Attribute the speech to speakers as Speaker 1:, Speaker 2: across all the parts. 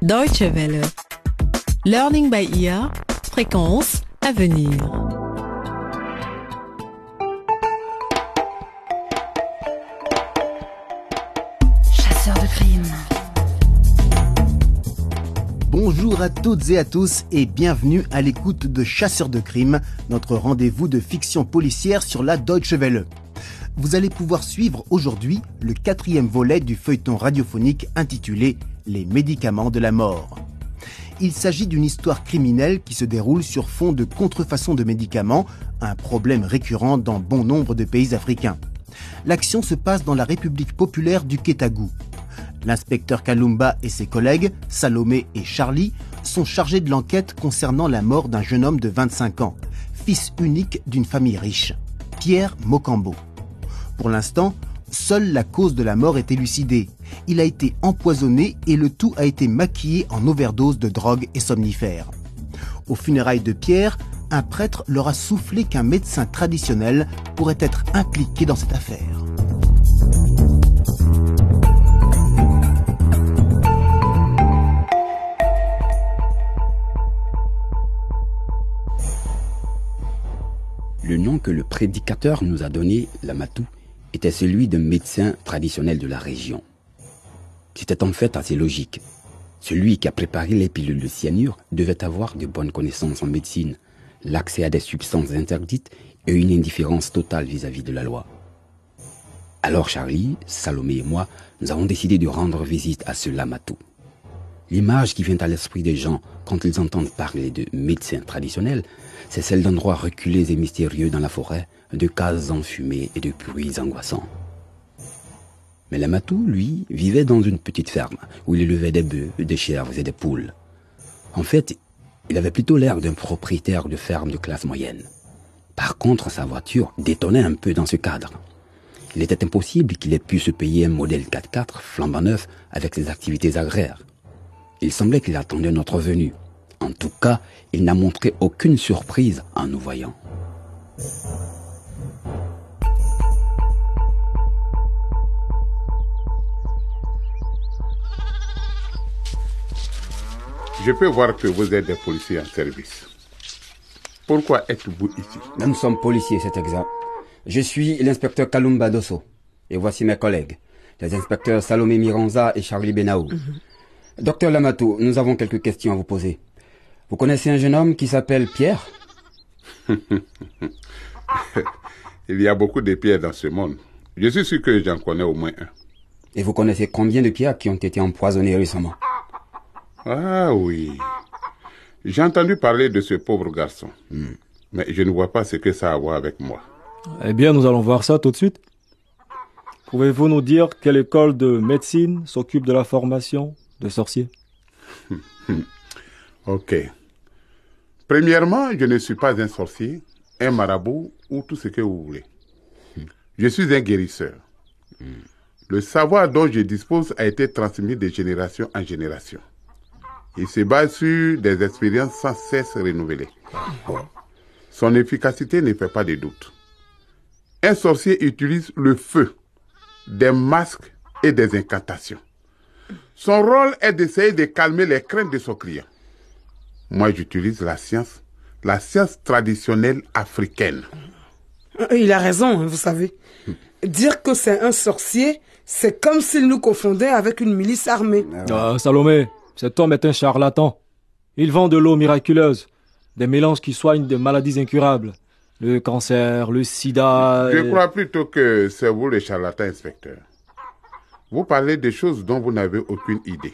Speaker 1: Deutsche Welle. Learning by ear. Fréquence à venir.
Speaker 2: Chasseur de crime.
Speaker 3: Bonjour à toutes et à tous et bienvenue à l'écoute de Chasseurs de crime, notre rendez-vous de fiction policière sur la Deutsche Welle. Vous allez pouvoir suivre aujourd'hui le quatrième volet du feuilleton radiophonique intitulé Les médicaments de la mort. Il s'agit d'une histoire criminelle qui se déroule sur fond de contrefaçon de médicaments, un problème récurrent dans bon nombre de pays africains. L'action se passe dans la République populaire du Kétagou. L'inspecteur Kalumba et ses collègues, Salomé et Charlie, sont chargés de l'enquête concernant la mort d'un jeune homme de 25 ans, fils unique d'une famille riche, Pierre Mokambo. Pour l'instant, seule la cause de la mort est élucidée. Il a été empoisonné et le tout a été maquillé en overdose de drogue et somnifères. Aux funérailles de Pierre, un prêtre leur a soufflé qu'un médecin traditionnel pourrait être impliqué dans cette affaire.
Speaker 4: Le nom que le prédicateur nous a donné, Lamatou, était celui d'un médecin traditionnel de la région. C'était en fait assez logique. Celui qui a préparé les pilules de cyanure devait avoir de bonnes connaissances en médecine, l'accès à des substances interdites et une indifférence totale vis-à-vis de la loi. Alors Charlie, Salomé et moi, nous avons décidé de rendre visite à ce Lamatou. L'image qui vient à l'esprit des gens quand ils entendent parler de médecins traditionnels, c'est celle d'endroits reculés et mystérieux dans la forêt, de cases enfumées et de bruits angoissants. Mais Lamatou, lui, vivait dans une petite ferme où il élevait des bœufs, des chèvres et des poules. En fait, il avait plutôt l'air d'un propriétaire de ferme de classe moyenne. Par contre, sa voiture détonnait un peu dans ce cadre. Il était impossible qu'il ait pu se payer un modèle 4x4 flambant neuf avec ses activités agraires. Il semblait qu'il attendait notre venue. En tout cas, il n'a montré aucune surprise en nous voyant.
Speaker 5: Je peux voir que vous êtes des policiers en service. Pourquoi êtes-vous ici?
Speaker 4: Nous sommes policiers, c'est exact. Je suis l'inspecteur Kalumba Dosso. Et voici mes collègues, les inspecteurs Salomé Miranza et Charlie Benaou. Docteur Lamatou, nous avons quelques questions à vous poser. Vous connaissez un jeune homme qui s'appelle Pierre?
Speaker 5: Il y a beaucoup de pierres dans ce monde. Je suis sûr que j'en connais au moins un.
Speaker 4: Et vous connaissez combien de pierres qui ont été empoisonnées récemment?
Speaker 5: Ah oui. J'ai entendu parler de ce pauvre garçon. Mais je ne vois pas ce que ça a à voir avec moi.
Speaker 6: Eh bien, nous allons voir ça tout de suite. Pouvez-vous nous dire quelle école de médecine s'occupe de la formation de sorciers
Speaker 5: Ok. Premièrement, je ne suis pas un sorcier, un marabout ou tout ce que vous voulez. Je suis un guérisseur. Le savoir dont je dispose a été transmis de génération en génération. Il se base sur des expériences sans cesse renouvelées. Son efficacité ne fait pas de doute. Un sorcier utilise le feu, des masques et des incantations. Son rôle est d'essayer de calmer les craintes de son client. Moi, j'utilise la science, la science traditionnelle africaine.
Speaker 7: Il a raison, hein, vous savez. Dire que c'est un sorcier, c'est comme s'il nous confondait avec une milice armée.
Speaker 6: Ah, Salomé, cet homme est un charlatan. Il vend de l'eau miraculeuse, des mélanges qui soignent des maladies incurables. Le cancer, le sida...
Speaker 5: Je
Speaker 6: et-
Speaker 5: crois plutôt que c'est vous le charlatan inspecteur. Vous parlez de choses dont vous n'avez aucune idée.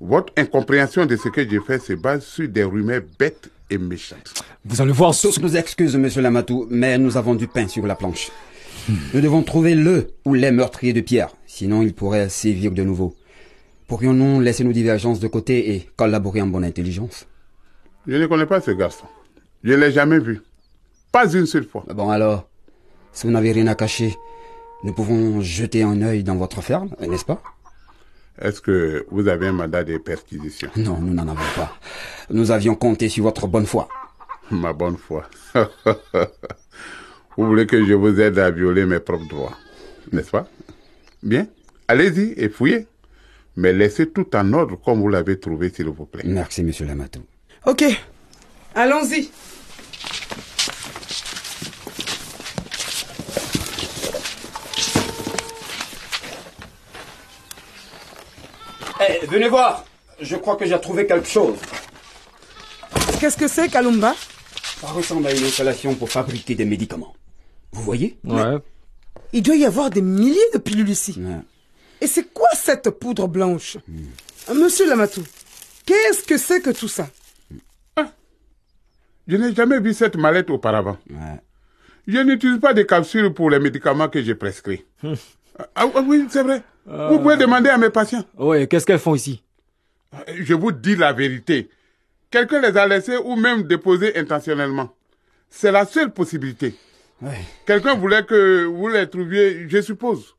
Speaker 5: Votre incompréhension de ce que je fais se base sur des rumeurs bêtes et méchantes.
Speaker 6: Vous allez voir...
Speaker 4: Tous nos excuses, monsieur Lamatou, mais nous avons du pain sur la planche. Nous devons trouver le ou les meurtriers de Pierre, sinon il pourrait sévir de nouveau. Pourrions-nous laisser nos divergences de côté et collaborer en bonne intelligence?
Speaker 5: Je ne connais pas ce garçon. Je ne l'ai jamais vu. Pas une seule fois.
Speaker 4: Bon alors, si vous n'avez rien à cacher, nous pouvons jeter un œil dans votre ferme, n'est-ce pas?
Speaker 5: Est-ce que vous avez un mandat de perquisition?
Speaker 4: Non, nous n'en avons pas. Nous avions compté sur votre bonne foi.
Speaker 5: Ma bonne foi. vous voulez que je vous aide à violer mes propres droits, n'est-ce pas? Bien, allez-y et fouillez. Mais laissez tout en ordre comme vous l'avez trouvé, s'il vous plaît.
Speaker 4: Merci, monsieur Lamatou.
Speaker 7: Ok, allons-y.
Speaker 4: Eh, venez voir. Je crois que j'ai trouvé quelque chose.
Speaker 7: Qu'est-ce que c'est, Kalumba?
Speaker 4: Ça ressemble à une installation pour fabriquer des médicaments. Vous voyez?
Speaker 6: Ouais.
Speaker 7: Il doit y avoir des milliers de pilules ici.
Speaker 4: Ouais.
Speaker 7: Et c'est quoi cette poudre blanche? Monsieur Lamatou, qu'est-ce que c'est que tout ça?
Speaker 5: Je n'ai jamais vu cette mallette auparavant.
Speaker 4: Ouais.
Speaker 5: Je n'utilise pas de capsules pour les médicaments que j'ai prescrits. ah ah oui, c'est vrai. Vous pouvez demander à mes patients.
Speaker 6: Ouais, qu'est-ce qu'elles font ici?
Speaker 5: Je vous dis la vérité. Quelqu'un les a laissés ou même déposés intentionnellement. C'est la seule possibilité.
Speaker 4: Ouais.
Speaker 5: Quelqu'un voulait que vous les trouviez, je suppose.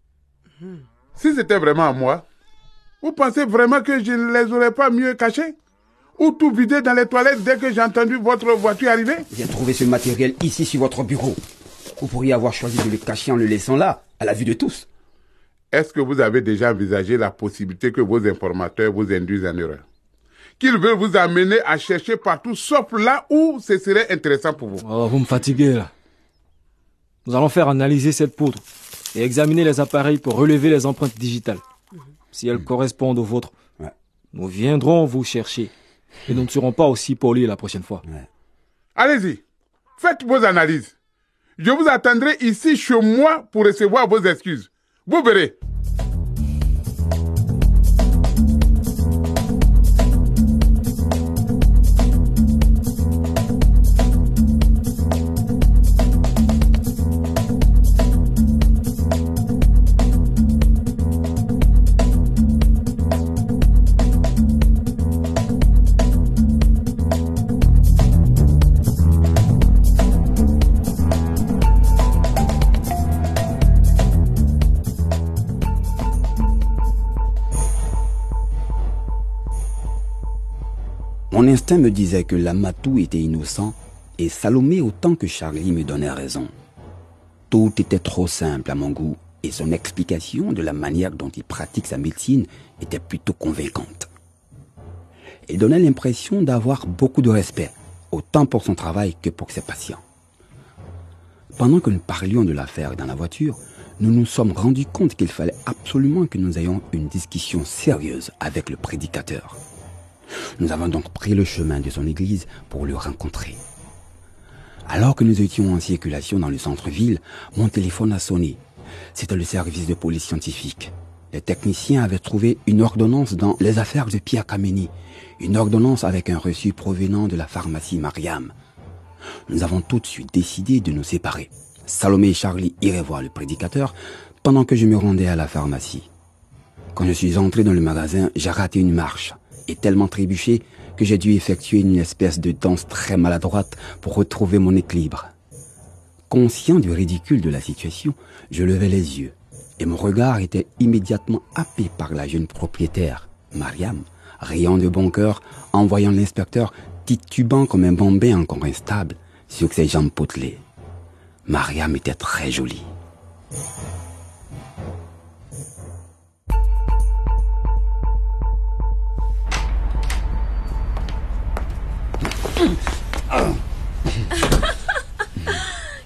Speaker 5: Si c'était vraiment à moi, vous pensez vraiment que je ne les aurais pas mieux cachés Ou tout vidé dans les toilettes dès que j'ai entendu votre voiture arriver?
Speaker 4: J'ai trouvé ce matériel ici sur votre bureau. Vous pourriez avoir choisi de le cacher en le laissant là, à la vue de tous.
Speaker 5: Est-ce que vous avez déjà envisagé la possibilité que vos informateurs vous induisent en erreur? Qu'ils veulent vous amener à chercher partout sauf là où ce serait intéressant pour vous
Speaker 6: Oh, vous me fatiguez là. Nous allons faire analyser cette poudre et examiner les appareils pour relever les empreintes digitales. Si elles correspondent aux vôtres,
Speaker 4: Ouais.
Speaker 6: nous viendrons vous chercher. Et nous ne serons pas aussi polis la prochaine fois.
Speaker 5: Allez-y, faites vos analyses. Je vous attendrai ici chez moi pour recevoir vos excuses. Vous verrez.
Speaker 4: Me disait que Lamatou était innocent et Salomé autant que Charlie me donnait raison. Tout était trop simple à mon goût et son explication de la manière dont il pratique sa médecine était plutôt convaincante. Il donnait l'impression d'avoir beaucoup de respect, autant pour son travail que pour ses patients. Pendant que nous parlions de l'affaire dans la voiture, nous nous sommes rendus compte qu'il fallait absolument que nous ayons une discussion sérieuse avec le prédicateur. Nous avons donc pris le chemin de son église pour le rencontrer. Alors que nous étions en circulation dans le centre-ville, mon téléphone a sonné. C'était le service de police scientifique. Les techniciens avaient trouvé une ordonnance dans les affaires de Pierre Kameni, une ordonnance avec un reçu provenant de la pharmacie Mariam. Nous avons tout de suite décidé de nous séparer. Salomé et Charlie iraient voir le prédicateur pendant que je me rendais à la pharmacie. Quand je suis entré dans le magasin, j'ai raté une marche et tellement trébuché que j'ai dû effectuer une espèce de danse très maladroite pour retrouver mon équilibre. Conscient du ridicule de la situation, je levai les yeux et mon regard était immédiatement happé par la jeune propriétaire, Mariam, riant de bon cœur en voyant l'inspecteur titubant comme un bombé encore instable sur ses jambes potelées. Mariam était très jolie.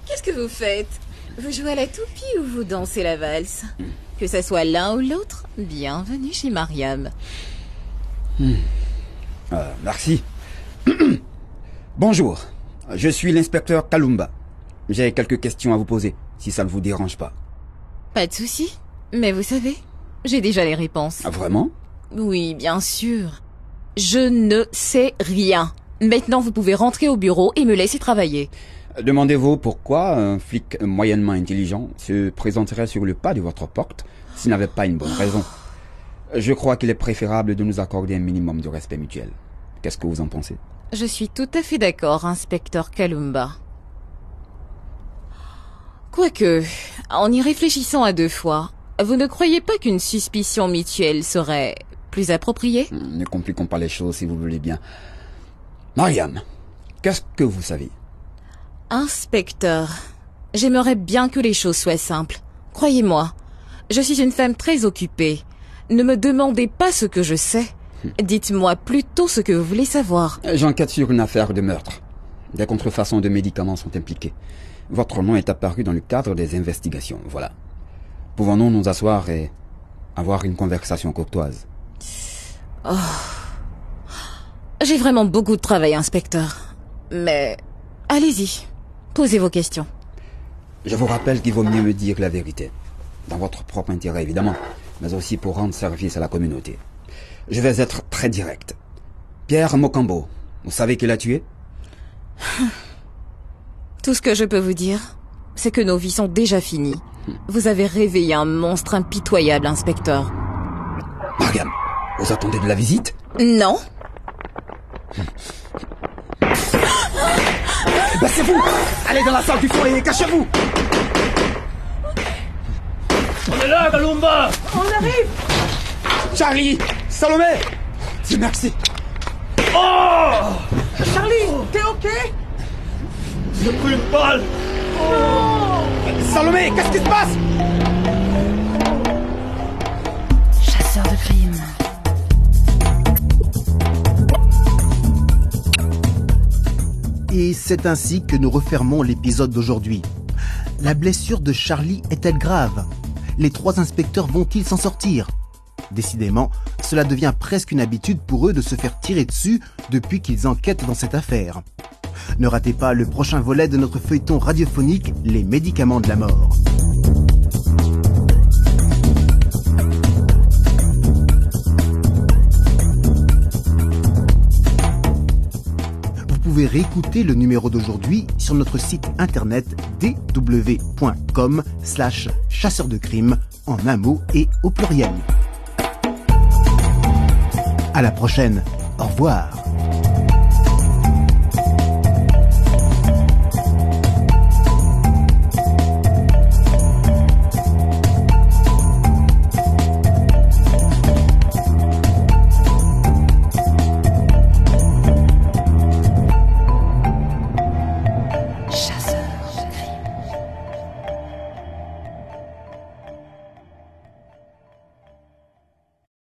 Speaker 2: Qu'est-ce que vous faites? Vous jouez à la toupie ou vous dansez la valse? Que ce soit l'un ou l'autre, bienvenue chez Mariam.
Speaker 4: Euh, merci. Bonjour, je suis l'inspecteur Kalumba. J'ai quelques questions à vous poser, si ça ne vous dérange pas.
Speaker 2: Pas de souci. Mais vous savez, j'ai déjà les réponses.
Speaker 4: Ah, vraiment?
Speaker 2: Oui, bien sûr. Je ne sais rien. Maintenant, vous pouvez rentrer au bureau et me laisser travailler.
Speaker 4: Demandez-vous pourquoi un flic moyennement intelligent se présenterait sur le pas de votre porte s'il n'avait pas une bonne raison? Je crois qu'il est préférable de nous accorder un minimum de respect mutuel. Qu'est-ce que vous en pensez?
Speaker 2: Je suis tout à fait d'accord, inspecteur Kalumba. Quoique, en y réfléchissant à deux fois, vous ne croyez pas qu'une suspicion mutuelle serait plus appropriée?
Speaker 4: Ne compliquons pas les choses si vous voulez bien. Mariam, qu'est-ce que vous savez?
Speaker 2: Inspecteur, j'aimerais bien que les choses soient simples. Croyez-moi, je suis une femme très occupée. Ne me demandez pas ce que je sais. Dites-moi plutôt ce que vous voulez savoir.
Speaker 4: J'enquête sur une affaire de meurtre. Des contrefaçons de médicaments sont impliquées. Votre nom est apparu dans le cadre des investigations. Voilà. Pouvons-nous nous asseoir et avoir une conversation courtoise?
Speaker 2: J'ai vraiment beaucoup de travail, inspecteur. Mais allez-y, posez vos questions.
Speaker 4: Je vous rappelle qu'il vaut mieux me dire la vérité. Dans votre propre intérêt, évidemment, mais aussi pour rendre service à la communauté. Je vais être très direct. Pierre Mokambo, vous savez qui l'a tué?
Speaker 2: Tout ce que je peux vous dire, c'est que nos vies sont déjà finies. Vous avez réveillé un monstre impitoyable, inspecteur.
Speaker 4: Mariam, vous attendez de la visite?
Speaker 2: Non
Speaker 4: Bah c'est vous. Allez dans la salle du fond et cachez-vous.
Speaker 6: On est là, Galumba
Speaker 4: Charlie Salomé. Dieu merci.
Speaker 7: Charlie, t'es ok?
Speaker 6: J'ai pris une balle.
Speaker 4: Salomé, qu'est-ce qui se passe?
Speaker 3: Et c'est ainsi que nous refermons l'épisode d'aujourd'hui. La blessure de Charlie est-elle grave? Les trois inspecteurs vont-ils s'en sortir? Décidément, cela devient presque une habitude pour eux de se faire tirer dessus depuis qu'ils enquêtent dans cette affaire. Ne ratez pas le prochain volet de notre feuilleton radiophonique Les médicaments de la mort. Réécouter le numéro d'aujourd'hui sur notre site internet dw.com slash chasseur de crime en un mot et au pluriel. À la prochaine. Au revoir.